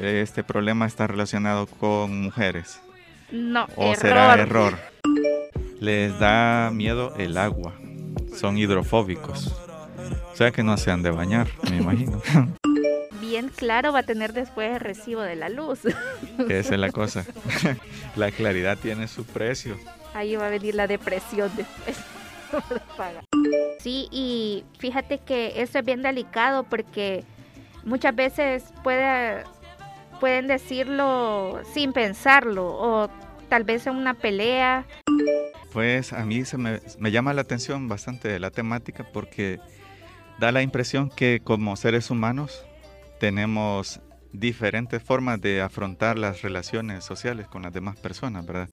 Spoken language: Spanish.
este problema está relacionado con mujeres. No, ¿O error. será error? Les da miedo el agua. Son hidrofóbicos. O sea que no se han de bañar, me imagino. Bien claro va a tener después el recibo de la luz. Esa es la cosa. La claridad tiene su precio. Ahí va a venir la depresión después. Sí, y fíjate que eso es bien delicado porque muchas veces puede, pueden decirlo sin pensarlo o tal vez en una pelea. Pues a mí se me, me llama la atención bastante la temática porque da la impresión que como seres humanos tenemos diferentes formas de afrontar las relaciones sociales con las demás personas, ¿verdad?